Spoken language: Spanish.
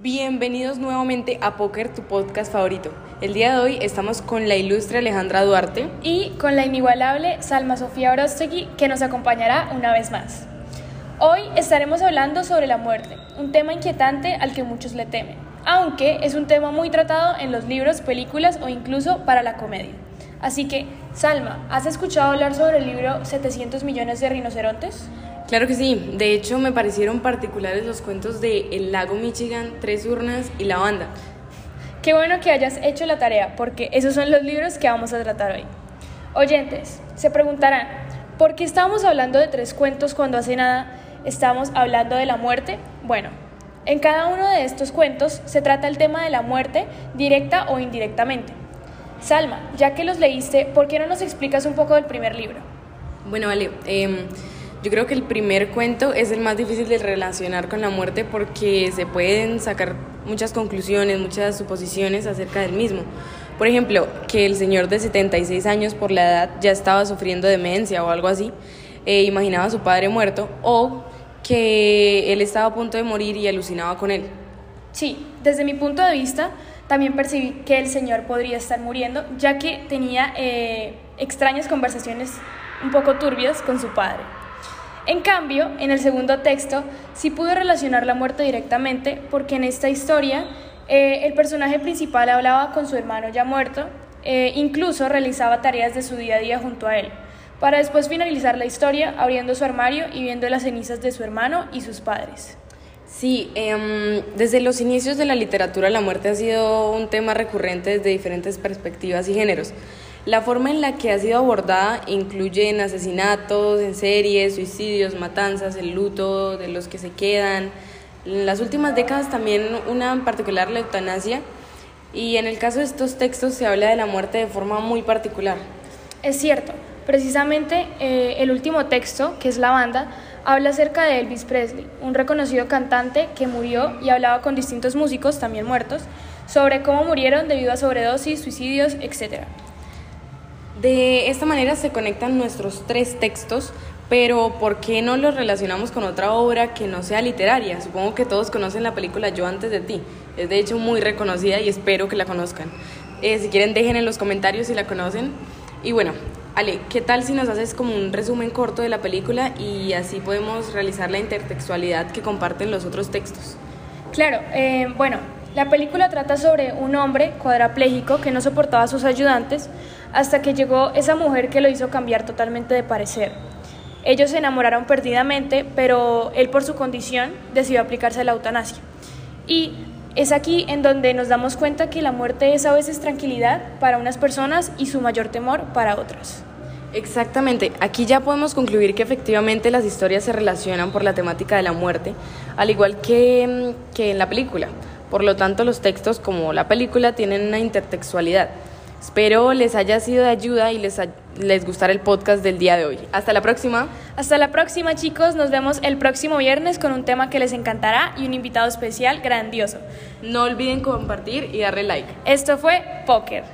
Bienvenidos nuevamente a Poker, tu podcast favorito. El día de hoy estamos con la ilustre Alejandra Duarte. y con la inigualable Salma Sofía Orostegui, que nos acompañará una vez más. Hoy estaremos hablando sobre la muerte, un tema inquietante al que muchos le temen, aunque es un tema muy tratado en los libros, películas o incluso para la comedia. Así que, Salma, ¿has escuchado hablar sobre el libro 700 millones de rinocerontes? Claro que sí, de hecho me parecieron particulares los cuentos de El lago Michigan, Tres urnas y La banda. Qué bueno que hayas hecho la tarea, porque esos son los libros que vamos a tratar hoy. Oyentes, se preguntarán, ¿por qué estamos hablando de tres cuentos cuando hace nada estamos hablando de la muerte? Bueno, en cada uno de estos cuentos se trata el tema de la muerte, directa o indirectamente. Salma, ya que los leíste, ¿por qué no nos explicas un poco del primer libro? Bueno, vale, em, yo creo que el primer cuento es el más difícil de relacionar con la muerte porque se pueden sacar muchas conclusiones, muchas suposiciones acerca del mismo. Por ejemplo, que el señor de 76 años por la edad ya estaba sufriendo demencia o algo así, e imaginaba a su padre muerto, o que él estaba a punto de morir y alucinaba con él. Sí, desde mi punto de vista, también percibí que el señor podría estar muriendo, ya que tenía eh, extrañas conversaciones un poco turbias con su padre. En cambio, en el segundo texto sí pude relacionar la muerte directamente, porque en esta historia eh, el personaje principal hablaba con su hermano ya muerto, eh, incluso realizaba tareas de su día a día junto a él, para después finalizar la historia abriendo su armario y viendo las cenizas de su hermano y sus padres. Sí, em, desde los inicios de la literatura la muerte ha sido un tema recurrente desde diferentes perspectivas y géneros. La forma en la que ha sido abordada incluye en asesinatos, en series, suicidios, matanzas, el luto de los que se quedan. En las últimas décadas también una particular la eutanasia. Y en el caso de estos textos se habla de la muerte de forma muy particular. Es cierto, precisamente eh, el último texto, que es La banda, habla acerca de Elvis Presley, un reconocido cantante que murió y hablaba con distintos músicos, también muertos, sobre cómo murieron debido a sobredosis, suicidios, etc. De esta manera se conectan nuestros tres textos, pero ¿por qué no los relacionamos con otra obra que no sea literaria? Supongo que todos conocen la película Yo antes de ti. Es de hecho muy reconocida y espero que la conozcan. Eh, si quieren dejen en los comentarios si la conocen. Y bueno, Ale, ¿qué tal si nos haces como un resumen corto de la película y así podemos realizar la intertextualidad que comparten los otros textos? Claro, eh, bueno, la película trata sobre un hombre cuadrapléjico que no soportaba a sus ayudantes hasta que llegó esa mujer que lo hizo cambiar totalmente de parecer. Ellos se enamoraron perdidamente, pero él por su condición decidió aplicarse la eutanasia. Y es aquí en donde nos damos cuenta que la muerte es a veces tranquilidad para unas personas y su mayor temor para otras. Exactamente, aquí ya podemos concluir que efectivamente las historias se relacionan por la temática de la muerte, al igual que, mm, que en la película. Por lo tanto, los textos como la película tienen una intertextualidad. Espero les haya sido de ayuda y les, les gustara el podcast del día de hoy. Hasta la próxima. Hasta la próxima chicos, nos vemos el próximo viernes con un tema que les encantará y un invitado especial grandioso. No olviden compartir y darle like. Esto fue Poker.